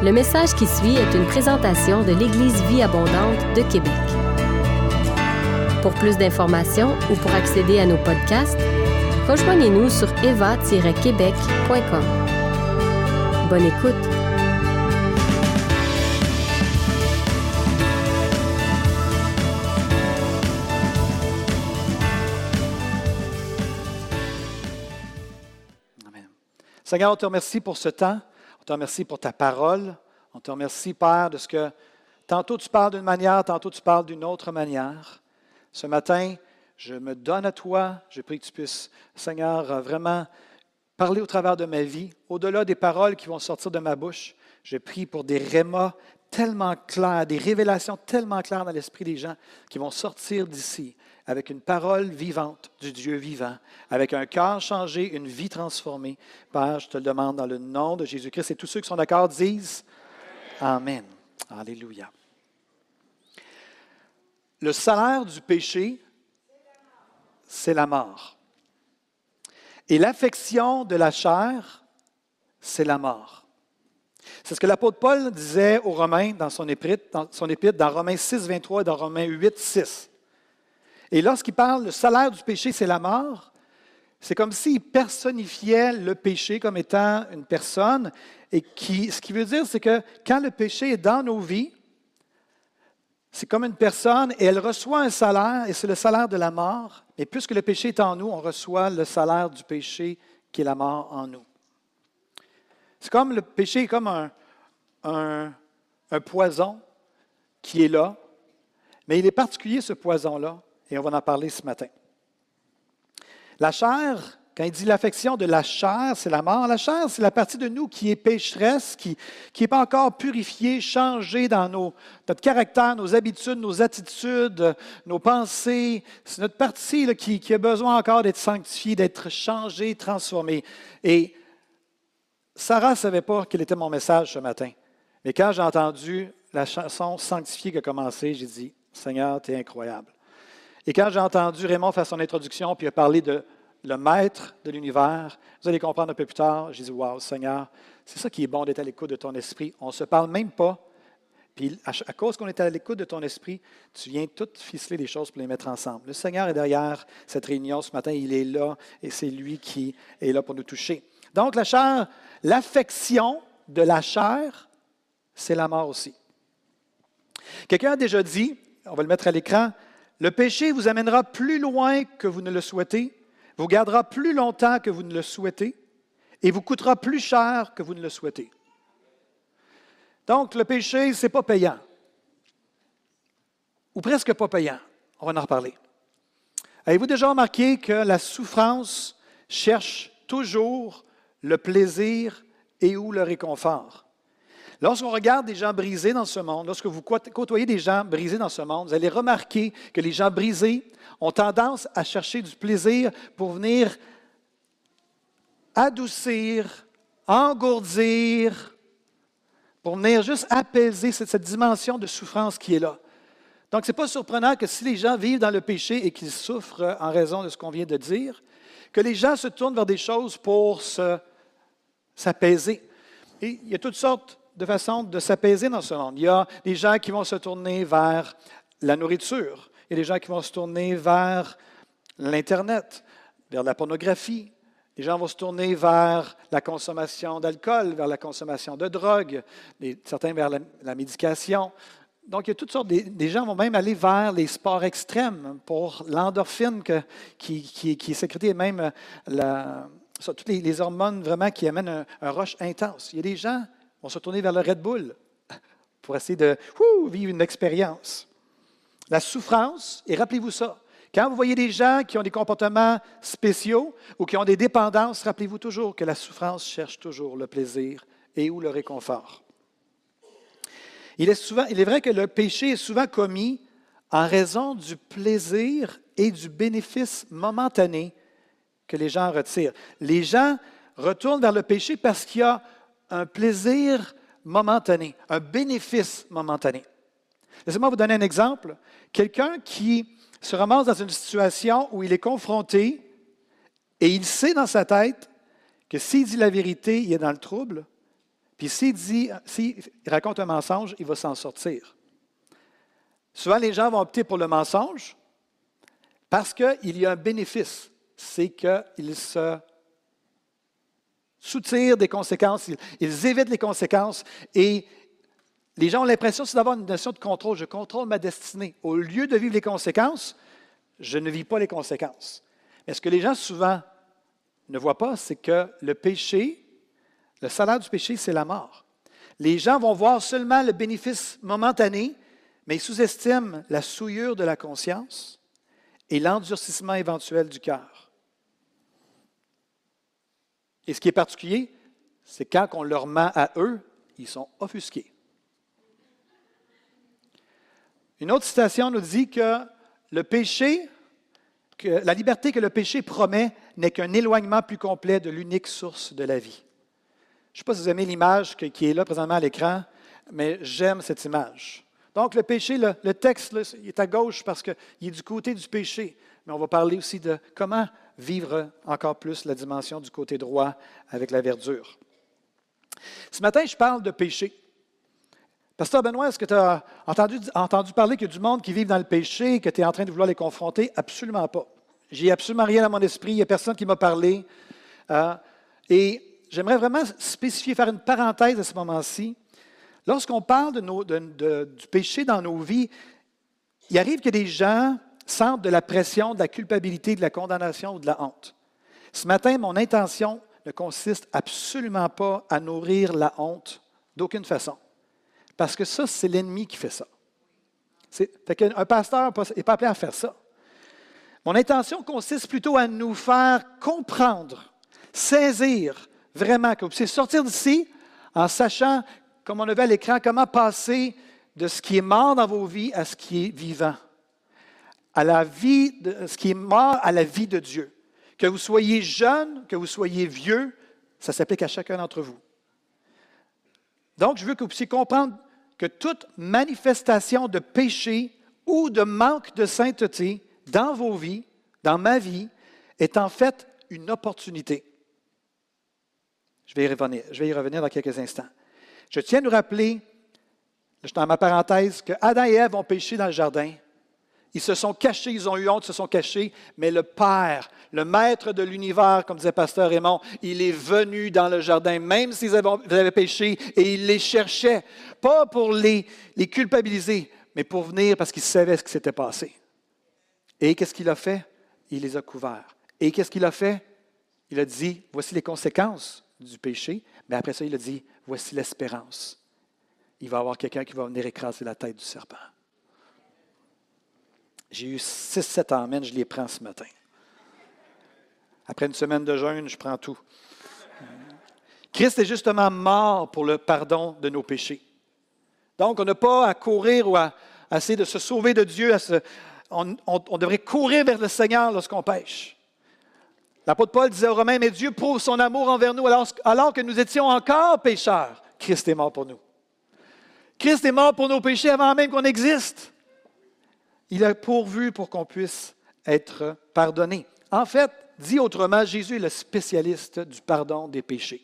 Le message qui suit est une présentation de l'Église Vie Abondante de Québec. Pour plus d'informations ou pour accéder à nos podcasts, rejoignez-nous sur eva-québec.com. Bonne écoute! Amen. Seigneur, on te remercie pour ce temps. Te remercie pour ta parole. On te remercie, Père, de ce que tantôt tu parles d'une manière, tantôt tu parles d'une autre manière. Ce matin, je me donne à toi. Je prie que tu puisses, Seigneur, euh, vraiment parler au travers de ma vie, au-delà des paroles qui vont sortir de ma bouche. Je prie pour des rémas tellement clairs, des révélations tellement claires dans l'esprit des gens qui vont sortir d'ici avec une parole vivante du Dieu vivant, avec un cœur changé, une vie transformée. Père, je te le demande dans le nom de Jésus-Christ. Et tous ceux qui sont d'accord disent Amen. Alléluia. Le salaire du péché, c'est la mort. Et l'affection de la chair, c'est la mort. C'est ce que l'apôtre Paul disait aux Romains dans son épître, dans, son épître, dans Romains 6, 23 et dans Romains 8, 6. Et lorsqu'il parle, le salaire du péché, c'est la mort, c'est comme s'il personnifiait le péché comme étant une personne. Et qui, ce qui veut dire, c'est que quand le péché est dans nos vies, c'est comme une personne et elle reçoit un salaire, et c'est le salaire de la mort. Et puisque le péché est en nous, on reçoit le salaire du péché qui est la mort en nous. C'est comme le péché est comme un, un, un poison qui est là, mais il est particulier ce poison-là, et on va en parler ce matin. La chair, quand il dit l'affection de la chair, c'est la mort. La chair, c'est la partie de nous qui est pécheresse, qui n'est pas encore purifiée, changée dans notre caractère, nos habitudes, nos attitudes, nos pensées. C'est notre partie qui, qui a besoin encore d'être sanctifiée, d'être changée, transformée. Et Sarah ne savait pas quel était mon message ce matin. Mais quand j'ai entendu la chanson Sanctifiée qui a commencé, j'ai dit, Seigneur, tu es incroyable. Et quand j'ai entendu Raymond faire son introduction, puis il a parlé de le maître de l'univers, vous allez comprendre un peu plus tard, j'ai dit, wow, Seigneur, c'est ça qui est bon d'être à l'écoute de ton esprit. On ne se parle même pas. Puis à, cause qu'on est à l'écoute de ton esprit, tu viens tout ficeler les choses pour les mettre ensemble. Le Seigneur est derrière cette réunion ce matin, il est là et c'est lui qui est là pour nous toucher. Donc la chair, l'affection de la chair, c'est la mort aussi. Quelqu'un a déjà dit, on va le mettre à l'écran, le péché vous amènera plus loin que vous ne le souhaitez, vous gardera plus longtemps que vous ne le souhaitez et vous coûtera plus cher que vous ne le souhaitez. Donc, le péché, ce n'est pas payant. Ou presque pas payant. On va en reparler. Avez-vous déjà remarqué que la souffrance cherche toujours le plaisir et ou le réconfort? Lorsqu'on regarde des gens brisés dans ce monde, lorsque vous côtoyez des gens brisés dans ce monde, vous allez remarquer que les gens brisés ont tendance à chercher du plaisir pour venir adoucir, engourdir, pour venir juste apaiser cette, dimension de souffrance qui est là. Donc, ce n'est pas surprenant que si les gens vivent dans le péché et qu'ils souffrent en raison de ce qu'on vient de dire, que les gens se tournent vers des choses pour s'apaiser. Et il y a toutes sortes de façons de s'apaiser dans ce monde. Il y a des gens qui vont se tourner vers la nourriture. Il y a des gens qui vont se tourner vers l'Internet, vers la pornographie. Les gens vont se tourner vers la consommation d'alcool, vers la consommation de drogue, certains vers la, la, médication. Donc, il y a toutes sortes. Des, gens vont même aller vers les sports extrêmes pour l'endorphine qui, est sécrétée et même la, ça, toutes les, hormones vraiment qui amènent un rush intense. Il y a des gens vont se tourner vers le Red Bull pour essayer de vivre une expérience. La souffrance, et rappelez-vous ça, quand vous voyez des gens qui ont des comportements spéciaux ou qui ont des dépendances, rappelez-vous toujours que la souffrance cherche toujours le plaisir et ou le réconfort. Il est, souvent, il est vrai que le péché est souvent commis en raison du plaisir et du bénéfice momentané que les gens retirent. Les gens retournent vers le péché parce qu'il y a un plaisir momentané, un bénéfice momentané. Laissez-moi vous donner un exemple. Quelqu'un qui se ramasse dans une situation où il est confronté et il sait dans sa tête que s'il dit la vérité, il est dans le trouble, Puis s'il dit, s'il raconte un mensonge, il va s'en sortir. Souvent, les gens vont opter pour le mensonge parce qu'il y a un bénéfice. C'est qu'ils se soutirent des conséquences, ils, évitent les conséquences et les gens ont l'impression d'avoir une notion de contrôle. Je contrôle ma destinée. Au lieu de vivre les conséquences, je ne vis pas les conséquences. Mais ce que les gens souvent ne voient pas, c'est que le péché, le salaire du péché, c'est la mort. Les gens vont voir seulement le bénéfice momentané, mais ils sous-estiment la souillure de la conscience et l'endurcissement éventuel du cœur. Et ce qui est particulier, c'est quand on leur ment à eux, ils sont offusqués. Une autre citation nous dit que le péché, que la liberté que le péché promet n'est qu'un éloignement plus complet de l'unique source de la vie. Je ne sais pas si vous aimez l'image qui est là présentement à l'écran, mais j'aime cette image. Donc, le péché, le, texte, il est à gauche parce qu'il est du côté du péché. Mais on va parler aussi de comment vivre encore plus la dimension du côté droit avec la verdure. Ce matin, je parle de péché. Pasteur Benoît, est-ce que tu as entendu, entendu parler qu'il y a du monde qui vit dans le péché et que tu es en train de vouloir les confronter? Absolument pas. J'ai absolument rien dans mon esprit. Il n'y a personne qui m'a parlé. Euh, et j'aimerais vraiment spécifier, faire une parenthèse à ce moment-ci. Lorsqu'on parle du péché dans nos vies, il arrive que des gens sentent de la pression, de la culpabilité, de la condamnation ou de la honte. Ce matin, mon intention ne consiste absolument pas à nourrir la honte d'aucune façon. Parce que ça, c'est l'ennemi qui fait ça. Un pasteur n'est pas appelé à faire ça. Mon intention consiste plutôt à nous faire comprendre, saisir vraiment que puissiez sortir d'ici en sachant comme on a vu à l'écran, comment passer de ce qui est mort dans vos vies à ce qui est vivant. À la vie, de, Dieu. Que vous soyez jeune, que vous soyez vieux, ça s'applique à chacun d'entre vous. Donc, je veux que vous puissiez comprendre que toute manifestation de péché ou de manque de sainteté dans vos vies, dans ma vie, est en fait une opportunité. Je vais y revenir, je vais revenir dans quelques instants. Je tiens à nous rappeler, je suis dans ma parenthèse, que Adam et Ève ont péché dans le jardin. Ils se sont cachés, ils ont eu honte, se sont cachés, mais le Père, le Maître de l'univers, comme disait Pasteur Raymond, il est venu dans le jardin, même s'ils avaient, péché, et il les cherchait, pas pour les, les culpabiliser, mais pour venir parce qu'il savait ce qui s'était passé. Et qu'est-ce qu'il a fait? Il les a couverts. Et qu'est-ce qu'il a fait? Il a dit, voici les conséquences du péché, mais après ça, il a dit, voici l'espérance. Il va y avoir quelqu'un qui va venir écraser la tête du serpent. J'ai eu six, sept amens, je les prends ce matin. Après une semaine de jeûne, je prends tout. Christ est justement mort pour le pardon de nos péchés. Donc, on n'a pas à courir ou à, essayer de se sauver de Dieu. on devrait courir vers le Seigneur lorsqu'on pêche. L'apôtre Paul disait aux Romains, mais Dieu prouve son amour envers nous alors, que nous étions encore pécheurs. Christ est mort pour nous. Christ est mort pour nos péchés avant même qu'on existe. Il a pourvu pour qu'on puisse être pardonné. En fait, dit autrement, Jésus est le spécialiste du pardon des péchés.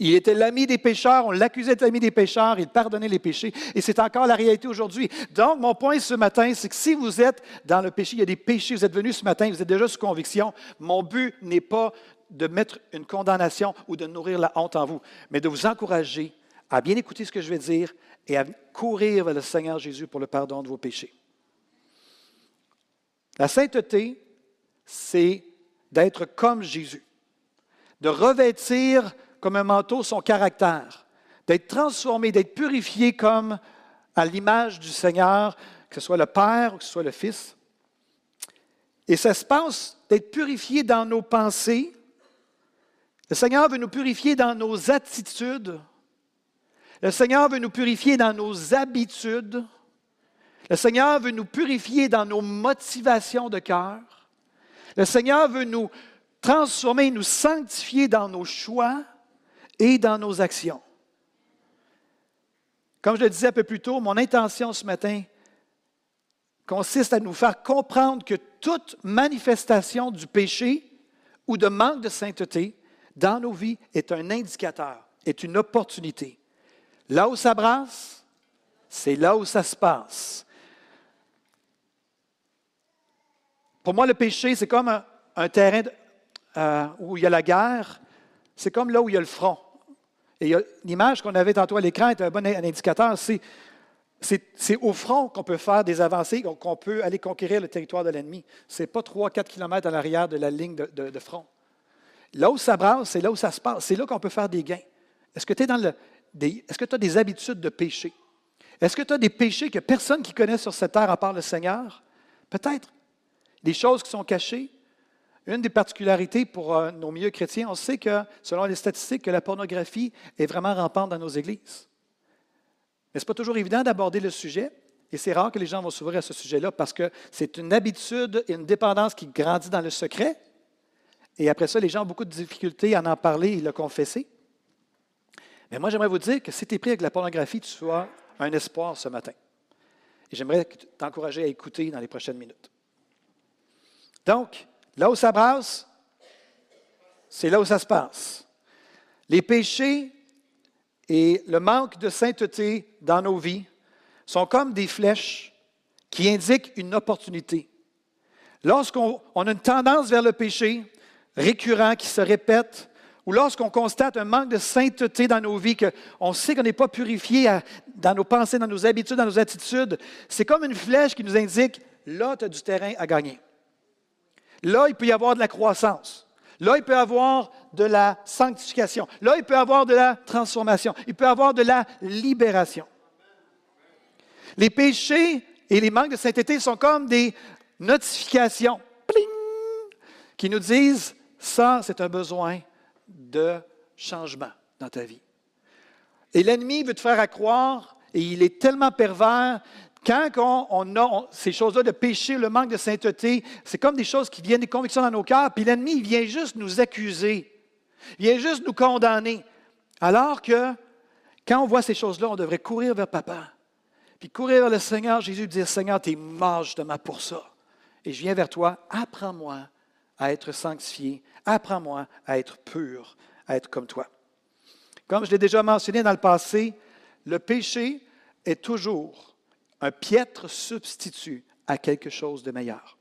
Il était l'ami des pécheurs, on l'accusait d'être l'ami des pécheurs, il pardonnait les péchés, et c'est encore la réalité aujourd'hui. Donc, mon point ce matin, c'est que si vous êtes dans le péché, il y a des péchés, vous êtes venus ce matin, vous êtes déjà sous conviction, mon but n'est pas de mettre une condamnation ou de nourrir la honte en vous, mais de vous encourager à bien écouter ce que je vais dire et à courir vers le Seigneur Jésus pour le pardon de vos péchés. La sainteté, c'est d'être comme Jésus, de revêtir comme un manteau son caractère, d'être transformé, d'être purifié comme à l'image du Seigneur, que ce soit le Père ou que ce soit le Fils. Et ça se passe d'être purifié dans nos pensées. Le Seigneur veut nous purifier dans nos attitudes. Le Seigneur veut nous purifier dans nos habitudes. Le Seigneur veut nous purifier dans nos motivations de cœur. Le Seigneur veut nous transformer, nous sanctifier dans nos choix et dans nos actions. Comme je le disais un peu plus tôt, mon intention ce matin consiste à nous faire comprendre que toute manifestation du péché ou de manque de sainteté dans nos vies est un indicateur, est une opportunité. Là où ça brasse, c'est là où ça se passe. Pour moi, le péché, c'est comme un, terrain euh, où il y a la guerre. C'est comme là où il y a le front. Et l'image qu'on avait tantôt à l'écran est un bon indicateur. C'est, au front qu'on peut faire des avancées, qu'on peut aller conquérir le territoire de l'ennemi. Ce n'est pas 3-4 km à l'arrière de la ligne de, front. Là où ça brasse, c'est là où ça se passe. C'est là qu'on peut faire des gains. Est-ce que tu est-ce que tu as des habitudes de péché? Est-ce que tu as des péchés que personne qui connaît sur cette terre à part le Seigneur? Peut-être. Des choses qui sont cachées. Une des particularités pour euh, nos milieux chrétiens, on sait que, selon les statistiques, que la pornographie est vraiment rampante dans nos églises. Mais ce n'est pas toujours évident d'aborder le sujet, et c'est rare que les gens vont s'ouvrir à ce sujet-là parce que c'est une habitude et une dépendance qui grandit dans le secret. Et après ça, les gens ont beaucoup de difficultés à en parler et le confesser. Mais moi, j'aimerais vous dire que si tu es pris avec la pornographie, tu sois un espoir ce matin. Et j'aimerais t'encourager à écouter dans les prochaines minutes. Donc, là où ça brasse, c'est là où ça se passe. Les péchés et le manque de sainteté dans nos vies sont comme des flèches qui indiquent une opportunité. Lorsqu'on a une tendance vers le péché récurrent qui se répète, ou lorsqu'on constate un manque de sainteté dans nos vies, qu'on sait qu'on n'est pas purifié dans nos pensées, dans nos habitudes, dans nos attitudes, c'est comme une flèche qui nous indique, là, tu as du terrain à gagner. Là, il peut y avoir de la croissance. Là, il peut y avoir de la sanctification. Là, il peut y avoir de la transformation. Il peut y avoir de la libération. Les péchés et les manques de sainteté sont comme des notifications qui nous disent, ça, c'est un besoin de changement dans ta vie. Et l'ennemi veut te faire croire, et il est tellement pervers quand on, a ces choses-là de péché, le manque de sainteté, c'est comme des choses qui viennent des convictions dans nos cœurs, puis l'ennemi, vient juste nous accuser. Il vient juste nous condamner. Alors que quand on voit ces choses-là, on devrait courir vers papa. Puis courir vers le Seigneur, Jésus dire Seigneur, tu es mort justement pour ça. Et je viens vers toi, apprends-moi à être sanctifié, apprends-moi à être pur, à être comme toi. Comme je l'ai déjà mentionné dans le passé, le péché est toujours un piètre substitut à quelque chose de meilleur.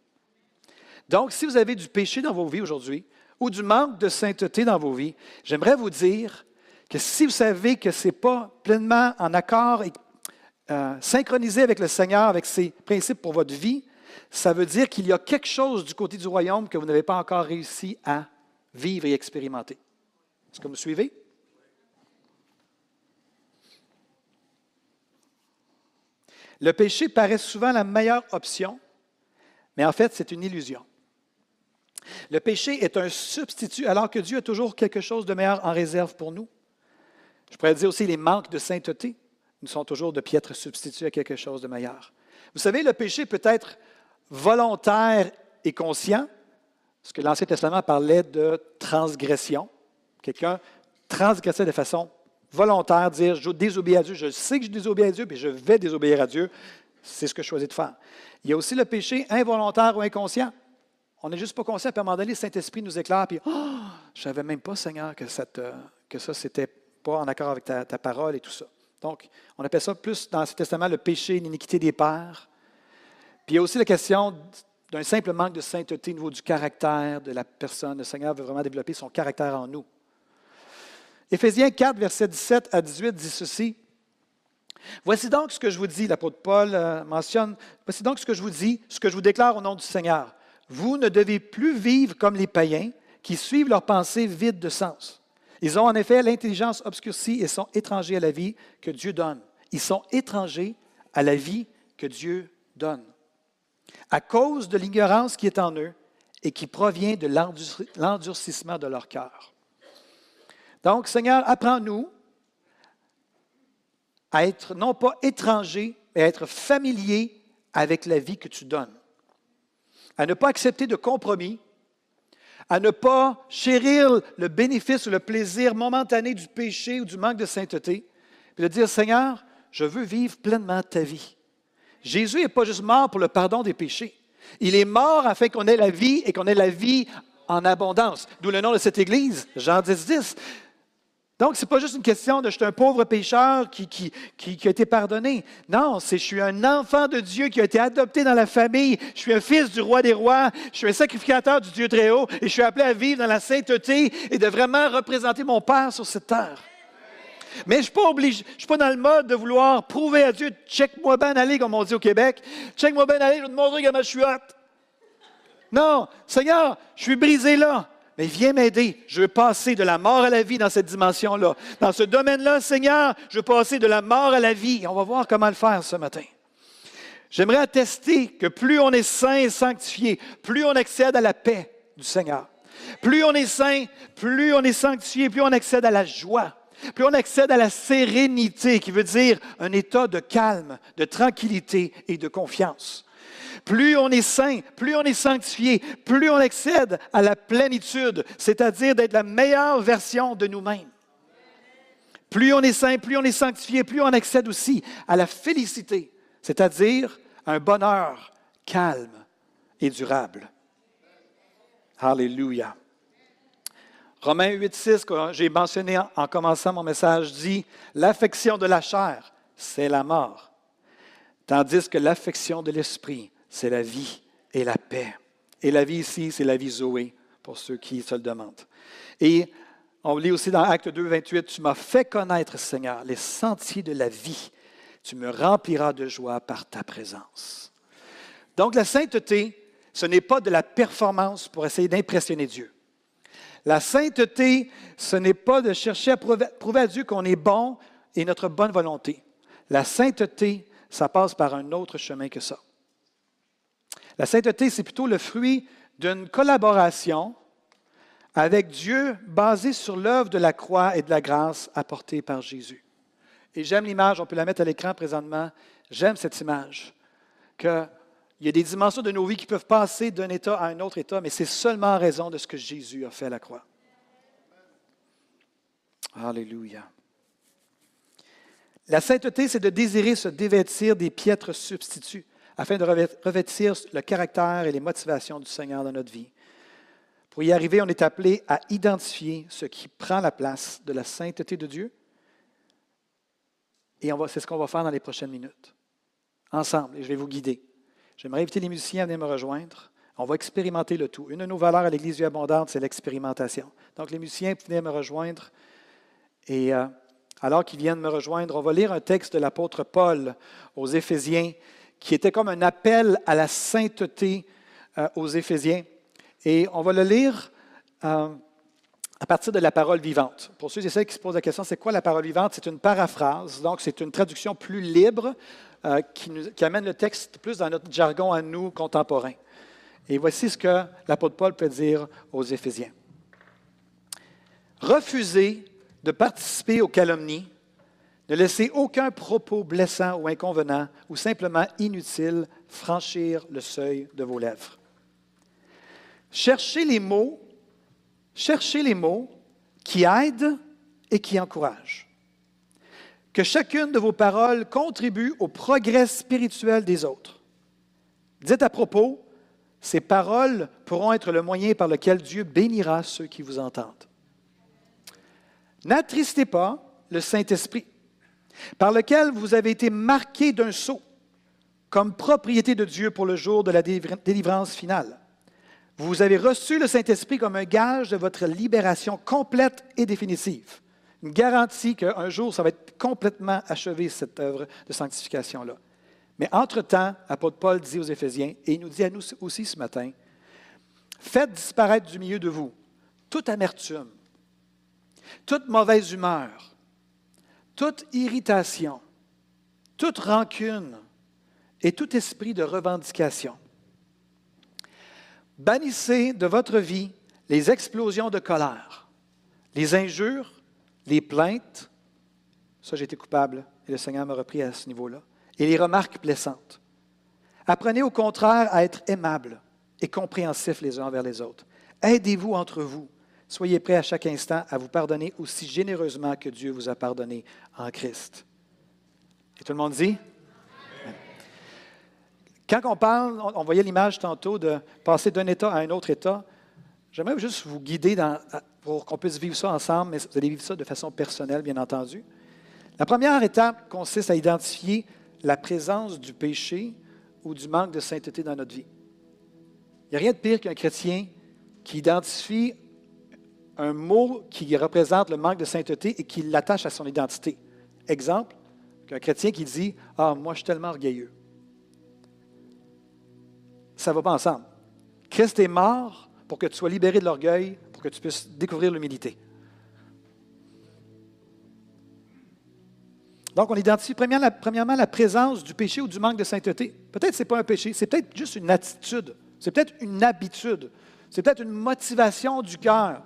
Donc, si vous avez du péché dans vos vies aujourd'hui ou du manque de sainteté dans vos vies, j'aimerais vous dire que si vous savez que ce n'est pas pleinement en accord et euh, synchronisé avec le Seigneur, avec ses principes pour votre vie, ça veut dire qu'il y a quelque chose du côté du royaume que vous n'avez pas encore réussi à vivre et expérimenter. Est-ce que vous suivez? Le péché paraît souvent la meilleure option, mais en fait, c'est une illusion. Le péché est un substitut alors que Dieu a toujours quelque chose de meilleur en réserve pour nous. Je pourrais dire aussi les manques de sainteté nous sont toujours de piètres substituts à quelque chose de meilleur. Vous savez, le péché peut être volontaire et conscient, parce que l'Ancien Testament parlait de transgression. Quelqu'un transgressait de façon volontaire, dire je désobéis à Dieu, je sais que je désobéis à Dieu, puis je vais désobéir à Dieu. C'est ce que je choisis de faire. Il y a aussi le péché involontaire ou inconscient. On n'est juste pas conscient, puis à un moment donné, le Saint-Esprit nous éclaire, puis oh, je ne savais même pas, Seigneur, que, que ça, c'était pas en accord avec ta, parole et tout ça. Donc, on appelle ça plus dans ce Testament le péché, l'iniquité des pères. Puis il y a aussi la question d'un simple manque de sainteté au niveau du caractère de la personne. Le Seigneur veut vraiment développer son caractère en nous. Éphésiens 4, versets 17 à 18 dit ceci. Voici donc ce que je vous dis, l'apôtre Paul euh, mentionne, voici donc ce que je vous dis, ce que je vous déclare au nom du Seigneur. Vous ne devez plus vivre comme les païens qui suivent leurs pensées vides de sens. Ils ont en effet l'intelligence obscurcie et sont étrangers à la vie que Dieu donne. Ils sont étrangers à la vie que Dieu donne. À cause de l'ignorance qui est en eux et qui provient de l'endurcissement de leur cœur. Donc, Seigneur, apprends-nous à être non pas étranger, mais à être familier avec la vie que tu donnes. À ne pas accepter de compromis, à ne pas chérir le bénéfice ou le plaisir momentané du péché ou du manque de sainteté, puis de dire, Seigneur, je veux vivre pleinement ta vie. Jésus n'est pas juste mort pour le pardon des péchés. Il est mort afin qu'on ait la vie et qu'on ait la vie en abondance. D'où le nom de cette Église, Jean 10, 10. Donc, ce n'est pas juste une question de je suis un pauvre pécheur qui, a été pardonné. Non, c'est je suis un enfant de Dieu qui a été adopté dans la famille. Je suis un fils du roi des rois. Je suis un sacrificateur du Dieu très haut. Et je suis appelé à vivre dans la sainteté et de vraiment représenter mon Père sur cette terre. Mais je ne suis pas obligé, je suis pas dans le mode de vouloir prouver à Dieu, check-moi bien aller, comme on dit au Québec. Check-moi bien aller, je vais te montrer comment je suis hâte. Non, Seigneur, je suis brisé là. Mais viens m'aider. Je veux passer de la mort à la vie dans cette dimension-là. Dans ce domaine-là, Seigneur, je veux passer de la mort à la vie. On va voir comment le faire ce matin. J'aimerais attester que plus on est saint et sanctifié, plus on accède à la paix du Seigneur. Plus on est saint, plus on est sanctifié, plus on accède à la joie. Plus on accède à la sérénité, qui veut dire un état de calme, de tranquillité et de confiance. Plus on est saint, plus on est sanctifié, plus on accède à la plénitude, c'est-à-dire d'être la meilleure version de nous-mêmes. Plus on est saint, plus on est sanctifié, plus on accède aussi à la félicité, c'est-à-dire un bonheur calme et durable. Alléluia. Romains 8, 6, que j'ai mentionné en commençant mon message, dit L'affection de la chair, c'est la mort, tandis que l'affection de l'esprit, c'est la vie et la paix. Et la vie ici, c'est la vie Zoé, pour ceux qui se le demandent. Et on lit aussi dans Acte 2, 28, Tu m'as fait connaître, Seigneur, les sentiers de la vie. Tu me rempliras de joie par ta présence. Donc la sainteté, ce n'est pas de la performance pour essayer d'impressionner Dieu. La sainteté, ce n'est pas de chercher à prouver, à Dieu qu'on est bon et notre bonne volonté. La sainteté, ça passe par un autre chemin que ça. La sainteté, c'est plutôt le fruit d'une collaboration avec Dieu basée sur l'œuvre de la croix et de la grâce apportée par Jésus. Et j'aime l'image, on peut la mettre à l'écran présentement, j'aime cette image, qu'il y a des dimensions de nos vies qui peuvent passer d'un état à un autre état, mais c'est seulement en raison de ce que Jésus a fait à la croix. Alléluia. La sainteté, c'est de désirer se dévêtir des piètres substituts afin de revêtir le caractère et les motivations du Seigneur dans notre vie. Pour y arriver, on est appelé à identifier ce qui prend la place de la sainteté de Dieu. Et c'est ce qu'on va faire dans les prochaines minutes. Ensemble, et je vais vous guider. J'aimerais inviter les musiciens à venir me rejoindre. On va expérimenter le tout. Une de nos valeurs à l'Église du Abondante, c'est l'expérimentation. Donc, les musiciens, venez me rejoindre. Et euh, alors qu'ils viennent me rejoindre, on va lire un texte de l'apôtre Paul aux Éphésiens qui était comme un appel à la sainteté euh, aux Éphésiens. Et on va le lire euh, à partir de la parole vivante. Pour ceux et celles qui se posent la question, c'est quoi la parole vivante? C'est une paraphrase, donc c'est une traduction plus libre euh, qui, amène le texte plus dans notre jargon à nous contemporains. Et voici ce que l'apôtre Paul peut dire aux Éphésiens. Refusez de participer aux calomnies ne laissez aucun propos blessant ou inconvenant ou simplement inutile franchir le seuil de vos lèvres. Cherchez les mots, cherchez les mots qui aident et qui encouragent. Que chacune de vos paroles contribue au progrès spirituel des autres. Dites à propos, ces paroles pourront être le moyen par lequel Dieu bénira ceux qui vous entendent. N'attristez pas le Saint-Esprit par lequel vous avez été marqué d'un sceau comme propriété de Dieu pour le jour de la délivrance finale. Vous avez reçu le Saint-Esprit comme un gage de votre libération complète et définitive. Une garantie qu'un jour, ça va être complètement achevé, cette œuvre de sanctification-là. Mais entre-temps, l'apôtre Paul dit aux Éphésiens, et il nous dit à nous aussi ce matin, faites disparaître du milieu de vous toute amertume, toute mauvaise humeur, toute irritation, toute rancune et tout esprit de revendication. Bannissez de votre vie les explosions de colère, les injures, les plaintes, ça été coupable et le Seigneur m'a repris à ce niveau-là, et les remarques blessantes. Apprenez au contraire à être aimable et compréhensifs les uns envers les autres. Aidez-vous entre vous Soyez prêts à chaque instant à vous pardonner aussi généreusement que Dieu vous a pardonné en Christ. Et tout le monde dit? Quand on parle, on voyait l'image tantôt de passer d'un état à un autre état. J'aimerais juste vous guider pour qu'on puisse vivre ça ensemble, mais vous allez vivre ça de façon personnelle, bien entendu. La première étape consiste à identifier la présence du péché ou du manque de sainteté dans notre vie. Il n'y a rien de pire qu'un chrétien qui identifie un mot qui représente le manque de sainteté et qui l'attache à son identité. Exemple, qu'un chrétien qui dit Ah, moi, je suis tellement orgueilleux. Ça ne va pas ensemble. Christ est mort pour que tu sois libéré de l'orgueil, pour que tu puisses découvrir l'humilité. Donc, on identifie premièrement la, présence du péché ou du manque de sainteté. Peut-être que ce n'est pas un péché, c'est peut-être juste une attitude, c'est peut-être une habitude, c'est peut-être une motivation du cœur.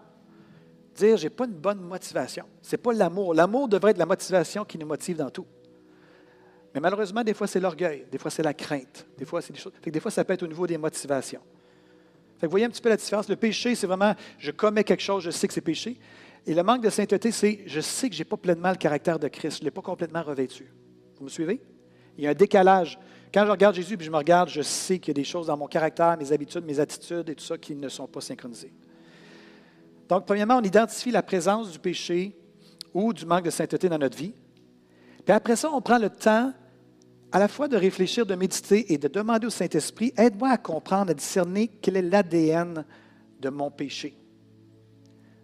Dire, j'ai pas une bonne motivation. Ce n'est pas l'amour. L'amour devrait être la motivation qui nous motive dans tout. Mais malheureusement, des fois, c'est l'orgueil, des fois, c'est la crainte, des fois, c'est des choses. des fois, ça peut être au niveau des motivations. vous voyez un petit peu la différence. Le péché, c'est vraiment, je commets quelque chose, je sais que c'est péché. Et le manque de sainteté, c'est, je sais que je n'ai pas pleinement le caractère de Christ, je ne l'ai pas complètement revêtu. Vous me suivez? Il y a un décalage. Quand je regarde Jésus et je me regarde, je sais qu'il y a des choses dans mon caractère, mes habitudes, mes attitudes et tout ça qui ne sont pas synchronisées. Donc, premièrement, on identifie la présence du péché ou du manque de sainteté dans notre vie. Puis après ça, on prend le temps à la fois de réfléchir, de méditer et de demander au Saint-Esprit, aide-moi à comprendre, à discerner quel est l'ADN de mon péché,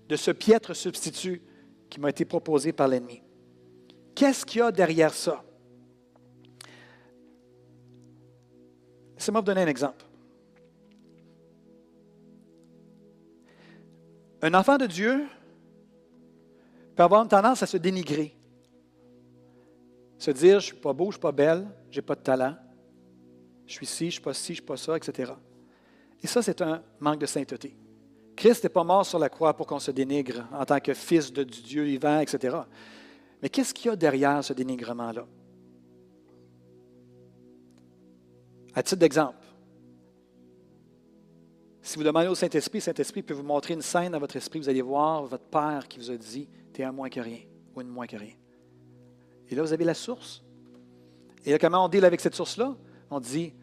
de ce piètre substitut qui m'a été proposé par l'ennemi. Qu'est-ce qu'il y a derrière ça? Laissez-moi vous donner un exemple. Un enfant de Dieu peut avoir une tendance à se dénigrer. Se dire, je ne suis pas beau, je ne suis pas belle, je n'ai pas de talent, je suis ci, je ne suis pas ci, je ne suis pas ça, etc. Et ça, c'est un manque de sainteté. Christ n'est pas mort sur la croix pour qu'on se dénigre en tant que fils de Dieu vivant, etc. Mais qu'est-ce qu'il y a derrière ce dénigrement-là? À titre d'exemple, si vous demandez au Saint-Esprit, Saint-Esprit peut vous montrer une scène dans votre esprit, vous allez voir votre Père qui vous a dit, tu es un moins que rien ou une moins que rien. Et là, vous avez la source. Et là, comment on deal avec cette source-là? On dit,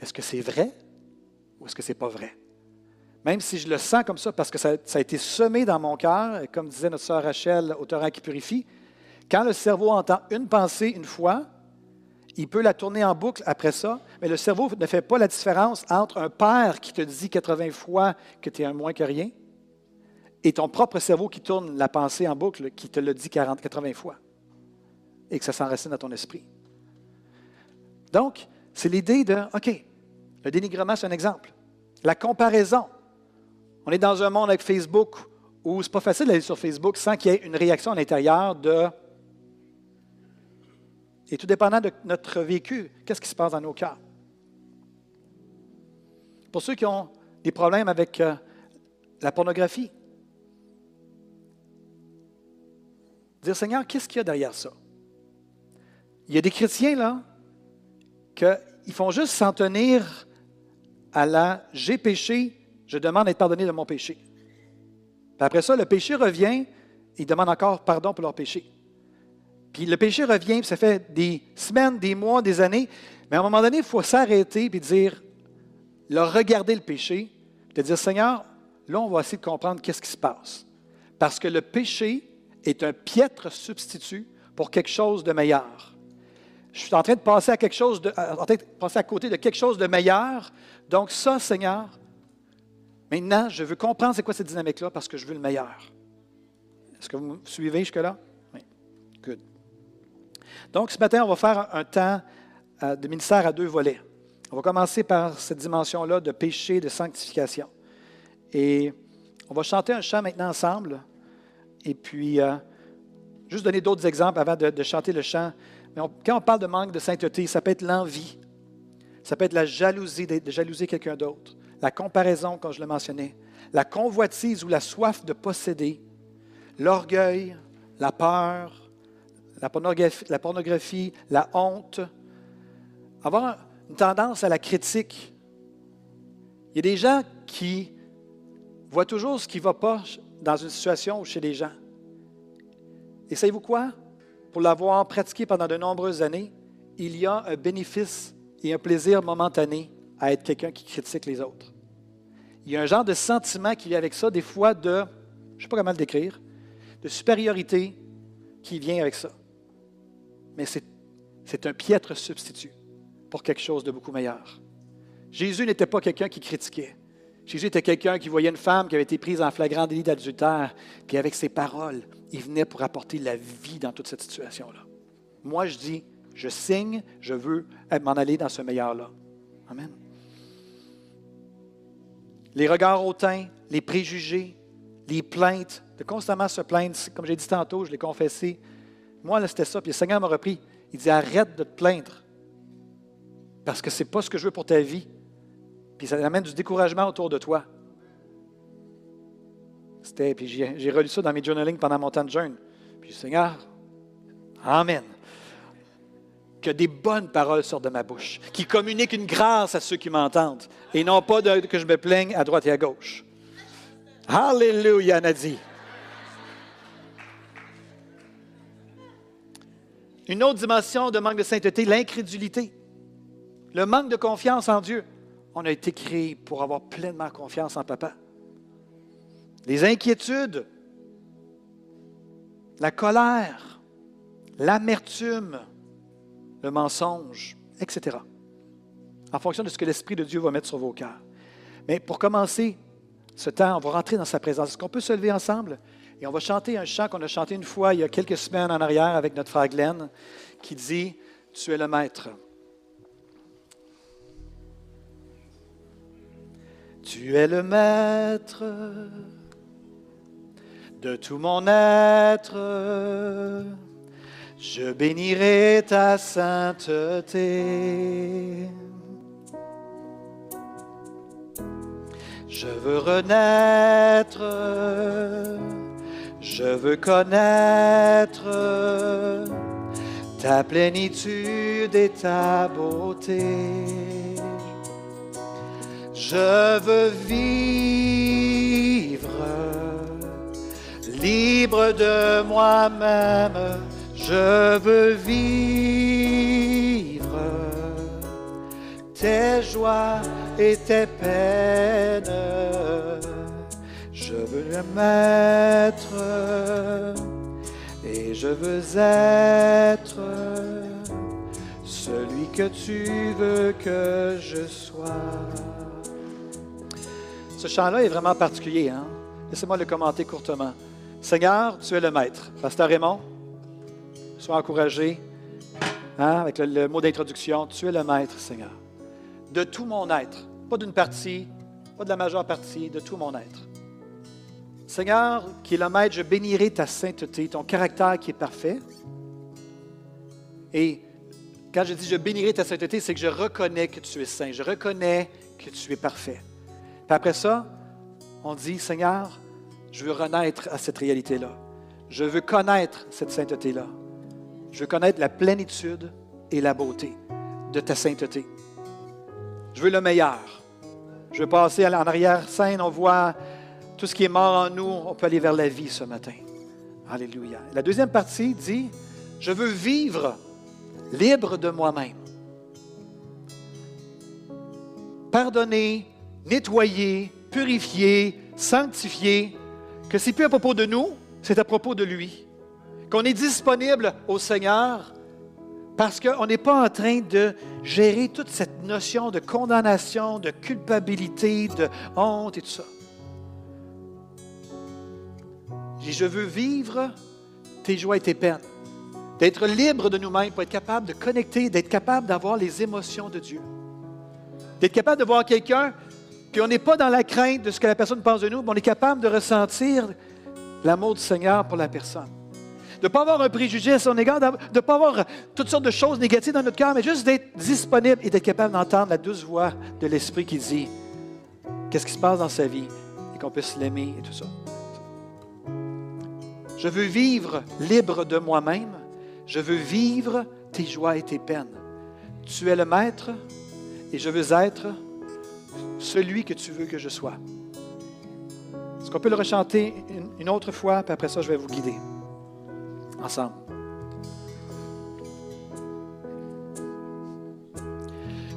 est-ce que c'est vrai ou est-ce que ce n'est pas vrai? Même si je le sens comme ça, parce que ça, a été semé dans mon cœur, comme disait notre sœur Rachel, auteur qui purifie, quand le cerveau entend une pensée une fois, il peut la tourner en boucle après ça, mais le cerveau ne fait pas la différence entre un père qui te dit 80 fois que tu es un moins que rien et ton propre cerveau qui tourne la pensée en boucle, qui te le dit 40, 80 fois et que ça s'enracine dans ton esprit. Donc, c'est l'idée de, OK, le dénigrement, c'est un exemple. La comparaison. On est dans un monde avec Facebook où c'est pas facile d'aller sur Facebook sans qu'il y ait une réaction à l'intérieur de. Et tout dépendant de notre vécu, qu'est-ce qui se passe dans nos cœurs? Pour ceux qui ont des problèmes avec euh, la pornographie, dire Seigneur, qu'est-ce qu'il y a derrière ça? Il y a des chrétiens, là, qu'ils font juste s'en tenir à la j'ai péché, je demande d'être pardonné de mon péché. Puis après ça, le péché revient, ils demandent encore pardon pour leur péché. Puis le péché revient, puis ça fait des semaines, des mois, des années. Mais à un moment donné, il faut s'arrêter et dire, regarder le péché, de dire Seigneur, là, on va essayer de comprendre qu'est-ce qui se passe. Parce que le péché est un piètre substitut pour quelque chose de meilleur je suis en train de passer à quelque chose de, en train de passer à côté de quelque chose de meilleur. Donc ça, Seigneur, maintenant, je veux comprendre c'est quoi cette dynamique-là parce que je veux le meilleur. Est-ce que vous me suivez jusque-là? Donc, ce matin, on va faire un temps euh, de ministère à deux volets. On va commencer par cette dimension-là de péché, de sanctification. Et on va chanter un chant maintenant ensemble. Et puis, euh, juste donner d'autres exemples avant de chanter le chant quand on parle de manque de sainteté, ça peut être l'envie, ça peut être la jalousie, de jalouser quelqu'un d'autre, la comparaison, comme je le mentionnais, la convoitise ou la soif de posséder, l'orgueil, la peur, la pornographie, la, honte, avoir une tendance à la critique. Il y a des gens qui voient toujours ce qui ne va pas dans une situation ou chez les gens. Et savez-vous quoi? pour l'avoir pratiqué pendant de nombreuses années, il y a un bénéfice et un plaisir momentané à être quelqu'un qui critique les autres. Il y a un genre de sentiment qui vient avec ça, des fois, de je ne sais pas comment le décrire, de supériorité qui vient avec ça. Mais c'est un piètre substitut pour quelque chose de beaucoup meilleur. Jésus n'était pas quelqu'un qui critiquait. Jésus était quelqu'un qui voyait une femme qui avait été prise en flagrant délit d'adultère, puis avec ses paroles, il venait pour apporter la vie dans toute cette situation-là. Moi, je dis, je signe, je veux m'en aller dans ce meilleur-là. Amen. Les regards hautains, les préjugés, les plaintes, de constamment se plaindre, comme j'ai dit tantôt, je l'ai confessé. Moi, c'était ça, puis le Seigneur m'a repris. Il dit Arrête de te plaindre, parce que ce n'est pas ce que je veux pour ta vie. Puis ça amène du découragement autour de toi. C'était, puis j'ai relu ça dans mes journaling pendant mon temps de jeûne. Puis Seigneur, Amen. Que des bonnes paroles sortent de ma bouche, qui communiquent une grâce à ceux qui m'entendent, et non pas que je me plaigne à droite et à gauche. Alléluia, Nadie. Une autre dimension de manque de sainteté, l'incrédulité, le manque de confiance en Dieu. On a été créé pour avoir pleinement confiance en Papa. Les inquiétudes, la colère, l'amertume, le mensonge, etc. En fonction de ce que l'Esprit de Dieu va mettre sur vos cœurs. Mais pour commencer ce temps, on va rentrer dans sa présence. Est-ce qu'on peut se lever ensemble? Et on va chanter un chant qu'on a chanté une fois il y a quelques semaines en arrière avec notre frère Glenn, qui dit Tu es le Maître. Tu es le maître de tout mon être. Je bénirai ta sainteté. Je veux renaître, je veux connaître ta plénitude et ta beauté. Je veux vivre libre de moi-même. Je veux vivre tes joies et tes peines. Mettre et je veux être celui que tu veux que je sois. Ce chant-là est vraiment particulier. Hein? Laissez-moi le commenter courtement. Seigneur, tu es le maître. Pasteur Raymond, sois encouragé hein, avec le, mot d'introduction. Tu es le maître, Seigneur. De tout mon être. Pas d'une partie, pas de la majeure partie, de tout mon être. Seigneur, qui est le maître, je bénirai ta sainteté, ton caractère qui est parfait. Et quand je dis je bénirai ta sainteté, c'est que je reconnais que tu es saint. Je reconnais que tu es parfait. Puis après ça, on dit, Seigneur, je veux renaître à cette réalité-là. Je veux connaître cette sainteté-là. Je veux connaître la plénitude et la beauté de ta sainteté. Je veux le meilleur. Je veux passer en arrière-scène, on voit tout ce qui est mort en nous, on peut aller vers la vie ce matin. Alléluia. La deuxième partie dit, je veux vivre libre de moi-même. Pardonner, nettoyer, purifier, sanctifier, que c'est plus à propos de nous, c'est à propos de lui. Qu'on est disponible au Seigneur parce qu'on n'est pas en train de gérer toute cette notion de condamnation, de culpabilité, de honte et tout ça. Je veux vivre tes joies et tes peines. D'être libre de nous-mêmes pour être capable de connecter, d'être capable d'avoir les émotions de Dieu. D'être capable de voir quelqu'un puis on n'est pas dans la crainte de ce que la personne pense de nous, mais on est capable de ressentir l'amour du Seigneur pour la personne. De ne pas avoir un préjugé à son égard, de ne pas avoir toutes sortes de choses négatives dans notre cœur, mais juste d'être disponible et d'être capable d'entendre la douce voix de l'Esprit qui dit qu'est-ce qui se passe dans sa vie et qu'on puisse l'aimer et tout ça. Je veux vivre libre de moi-même. Je veux vivre tes joies et tes peines. Tu es le Maître et je veux être celui que tu veux que je sois. Est-ce qu'on peut le rechanter une, autre fois, puis après ça, je vais vous guider ensemble.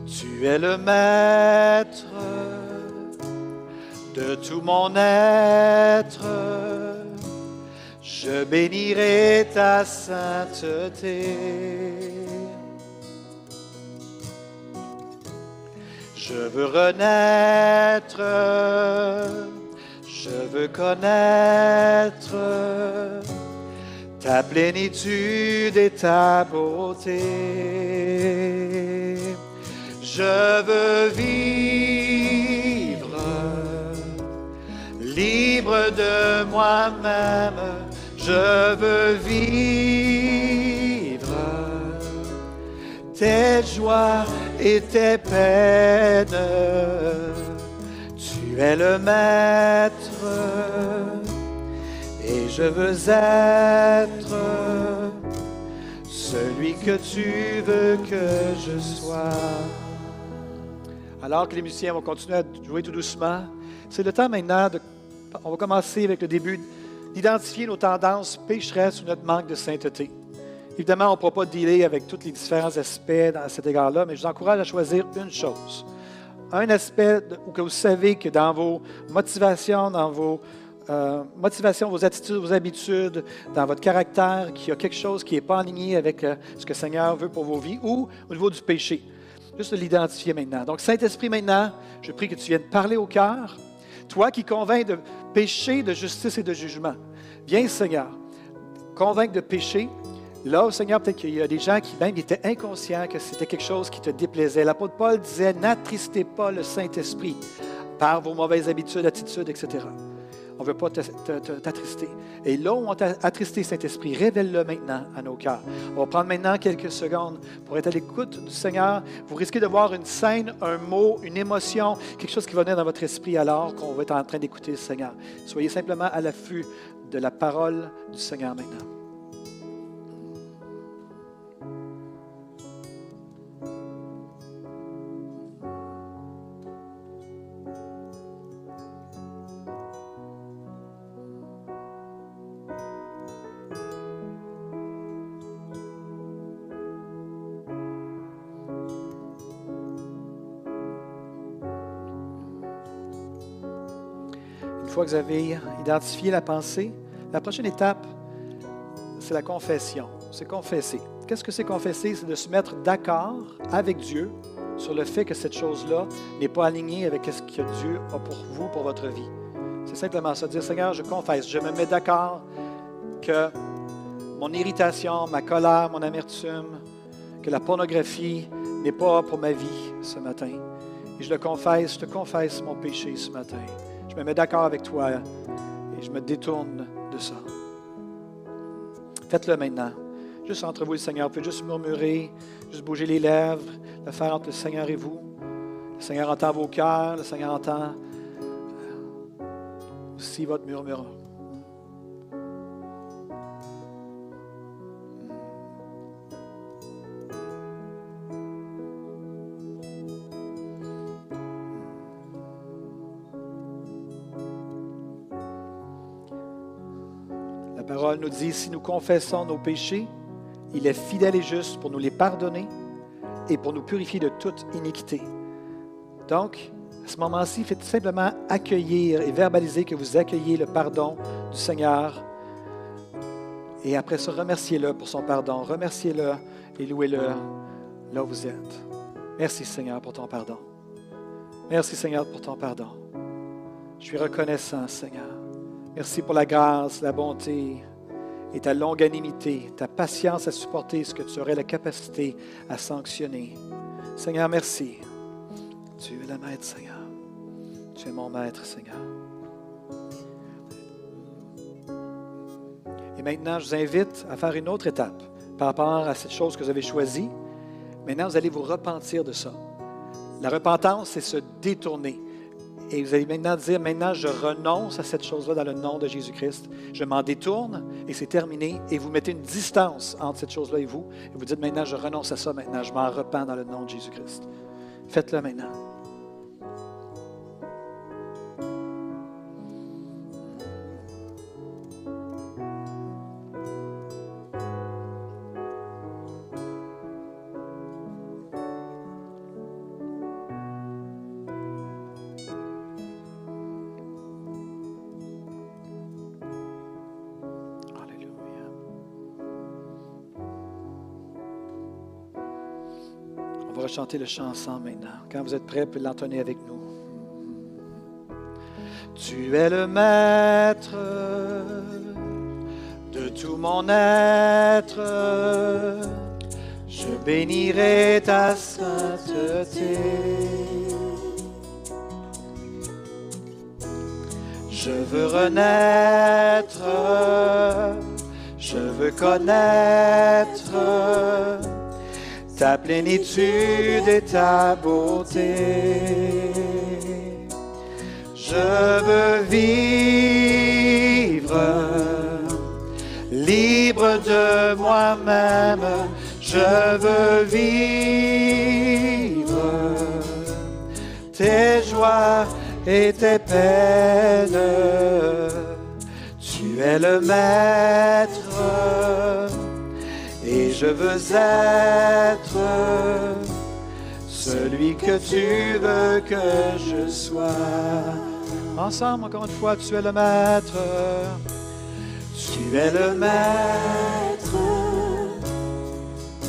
Tu es le maître de tout mon être. Je bénirai ta sainteté. Je veux renaître, je veux connaître ta plénitude et ta beauté. Je veux vivre libre de moi-même. Je veux vivre tes joies et tes peines. Tu es le maître et je veux être celui que tu veux que je sois. Alors que les musiciens vont continuer à jouer tout doucement, c'est le temps maintenant de. On va commencer avec le début d'identifier nos tendances pécheresses ou notre manque de sainteté. Évidemment, on ne pourra pas dealer avec tous les différents aspects dans cet égard-là, mais je vous encourage à choisir une chose. Un aspect où vous savez que dans vos motivations, dans vos euh, motivations, vos attitudes, vos habitudes, dans votre caractère, qu'il y a quelque chose qui n'est pas aligné avec euh, ce que le Seigneur veut pour vos vies ou au niveau du péché. Juste de l'identifier maintenant. Donc, Saint-Esprit, maintenant, je prie que tu viennes parler au cœur. Toi qui convaincs de péché, de justice et de jugement. Viens, Seigneur, convaincre de péché. Là, Seigneur, peut-être qu'il y a des gens qui même étaient inconscients que c'était quelque chose qui te déplaisait. L'apôtre Paul disait, n'attristez pas le Saint-Esprit par vos mauvaises habitudes, attitudes, etc. On ne veut pas t'attrister. Et là où on t'a attristé, Saint-Esprit, révèle-le maintenant à nos cœurs. On va prendre maintenant quelques secondes pour être à l'écoute du Seigneur. Vous risquez de voir une scène, un mot, une émotion, quelque chose qui va venir dans votre esprit alors qu'on va être en train d'écouter le Seigneur. Soyez simplement à l'affût de la parole du Seigneur maintenant. Vous avez identifié la pensée, la prochaine étape, c'est la confession. C'est confesser. Qu'est-ce que c'est confesser? C'est de se mettre d'accord avec Dieu sur le fait que cette chose-là n'est pas alignée avec ce que Dieu a pour vous, pour votre vie. C'est simplement ça, dire Seigneur, je confesse, je me mets d'accord que mon irritation, ma colère, mon amertume, que la pornographie n'est pas pour ma vie ce matin. Et je le confesse, je te confesse mon péché ce matin. Je me mets d'accord avec toi et je me détourne de ça. Faites-le maintenant. Juste entre vous et le Seigneur. Vous pouvez juste murmurer, juste bouger les lèvres, le faire entre le Seigneur et vous. Le Seigneur entend vos cœurs, le Seigneur entend aussi votre murmure. Nous dit, si nous confessons nos péchés, il est fidèle et juste pour nous les pardonner et pour nous purifier de toute iniquité. Donc, à ce moment-ci, faites simplement accueillir et verbaliser que vous accueillez le pardon du Seigneur. Et après ça, remerciez-le pour son pardon. Remerciez-le et louez-le là où vous êtes. Merci Seigneur pour ton pardon. Merci Seigneur pour ton pardon. Je suis reconnaissant Seigneur. Merci pour la grâce, la bonté, et ta longanimité, ta patience à supporter ce que tu aurais la capacité à sanctionner. Seigneur, merci. Tu es le maître, Seigneur. Tu es mon maître, Seigneur. Et maintenant, je vous invite à faire une autre étape par rapport à cette chose que vous avez choisie. Maintenant, vous allez vous repentir de ça. La repentance, c'est se détourner. Et vous allez maintenant dire, maintenant je renonce à cette chose-là dans le nom de Jésus-Christ. Je m'en détourne et c'est terminé. Et vous mettez une distance entre cette chose-là et vous. Et vous dites, maintenant je renonce à ça, maintenant je m'en repens dans le nom de Jésus-Christ. Faites-le maintenant. Chanter le chant ensemble maintenant. Quand vous êtes prêts, vous l'entonner avec nous. Tu es le maître de tout mon être. Je bénirai ta sainteté. Je veux renaître, je veux connaître ta plénitude et ta beauté. Je veux vivre libre de moi-même. Je veux vivre tes joies et tes peines. Tu es le maître je veux être celui que tu veux que je sois. Ensemble, encore une fois, tu es le maître. Tu es le maître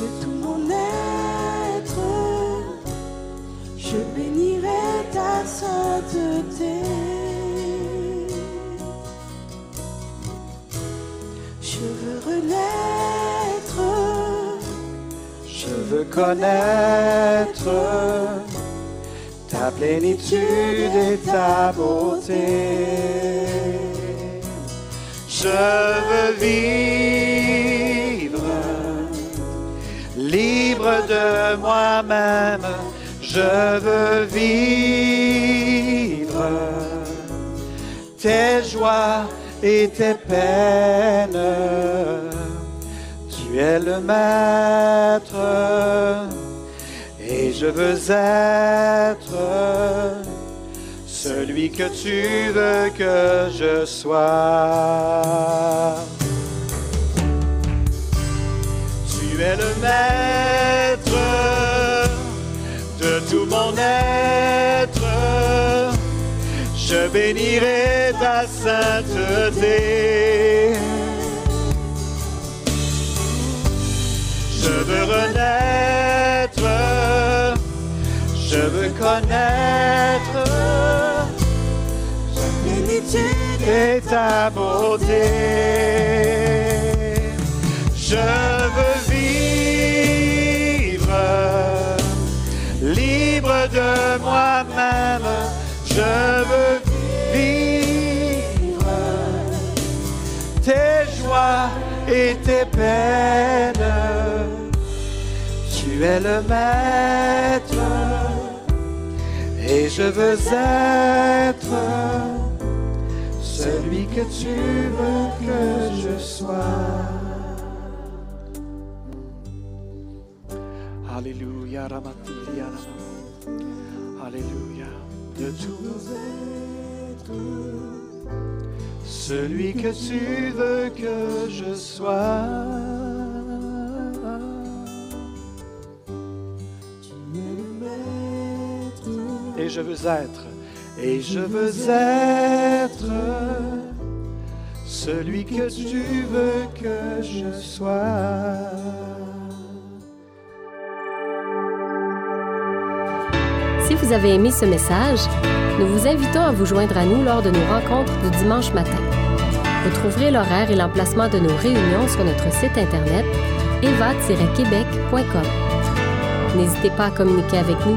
de tout mon être. Je bénirai ta sainteté. Je veux renaître, veux connaître ta plénitude et ta beauté. Je veux vivre libre de moi-même. Je veux vivre tes joies et tes peines. Tu es le maître et je veux être celui que tu veux que je sois. Tu es le maître de tout mon être. Je bénirai ta sainteté. Veux renaître, je veux connaître ta plénitude et ta beauté. Je veux vivre libre de moi-même. Je veux vivre tes joies et tes peines. Tu es le maître et je veux être celui que tu veux que je sois. Alléluia, Ramatilia, Alléluia, de tous êtres, celui que tu veux que je sois. Je veux être, et je veux être celui que tu veux que je sois. Si vous avez aimé ce message, nous vous invitons à vous joindre à nous lors de nos rencontres du dimanche matin. Vous trouverez l'horaire et l'emplacement de nos réunions sur notre site internet eva-québec.com. N'hésitez pas à communiquer avec nous